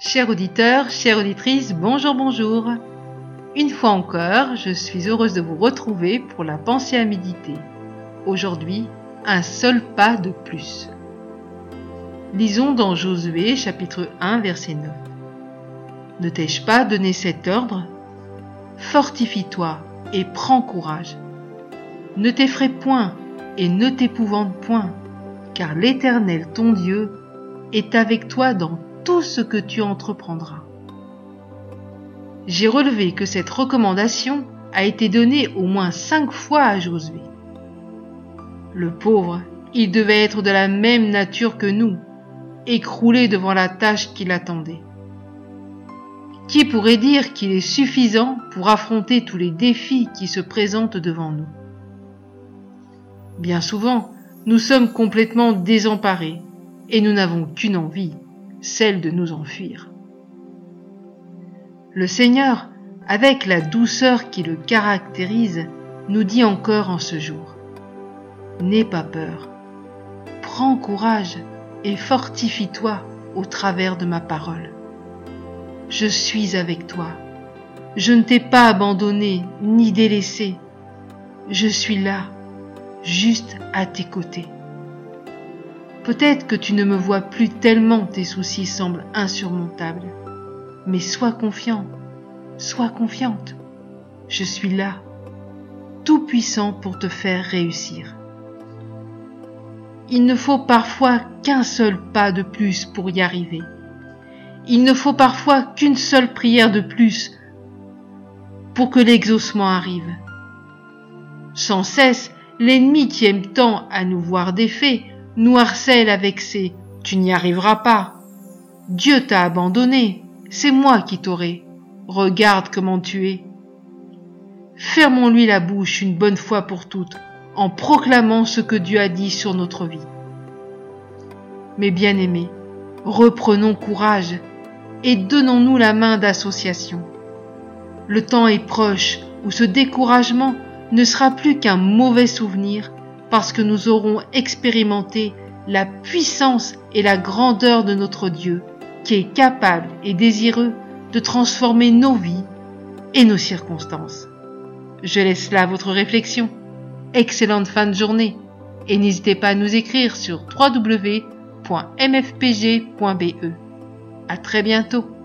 Chers auditeurs, chères auditrices, bonjour, bonjour. Une fois encore, je suis heureuse de vous retrouver pour la pensée à méditer. Aujourd'hui, un seul pas de plus. Lisons dans Josué chapitre 1 verset 9. Ne t'ai-je pas donné cet ordre? Fortifie-toi et prends courage. Ne t'effraie point et ne t'épouvante point, car l'Éternel ton Dieu est avec toi dans ce que tu entreprendras. J'ai relevé que cette recommandation a été donnée au moins cinq fois à Josué. Le pauvre, il devait être de la même nature que nous, écroulé devant la tâche qui l'attendait. Qui pourrait dire qu'il est suffisant pour affronter tous les défis qui se présentent devant nous? Bien souvent, nous sommes complètement désemparés et nous n'avons qu'une envie, celle de nous enfuir. Le Seigneur, avec la douceur qui le caractérise, nous dit encore en ce jour, N'aie pas peur, prends courage et fortifie-toi au travers de ma parole. Je suis avec toi, je ne t'ai pas abandonné ni délaissé, je suis là, juste à tes côtés. Peut-être que tu ne me vois plus tellement tes soucis semblent insurmontables. Mais sois confiant, sois confiante. Je suis là, tout puissant pour te faire réussir. Il ne faut parfois qu'un seul pas de plus pour y arriver. Il ne faut parfois qu'une seule prière de plus pour que l'exaucement arrive. Sans cesse, l'ennemi qui aime tant à nous voir défaits harcèle avec ses Tu n'y arriveras pas. Dieu t'a abandonné, c'est moi qui t'aurai. Regarde comment tu es. Fermons-lui la bouche une bonne fois pour toutes en proclamant ce que Dieu a dit sur notre vie. Mes bien-aimés, reprenons courage et donnons-nous la main d'association. Le temps est proche où ce découragement ne sera plus qu'un mauvais souvenir parce que nous aurons expérimenté la puissance et la grandeur de notre Dieu, qui est capable et désireux de transformer nos vies et nos circonstances. Je laisse là votre réflexion. Excellente fin de journée et n'hésitez pas à nous écrire sur www.mfpg.be. À très bientôt.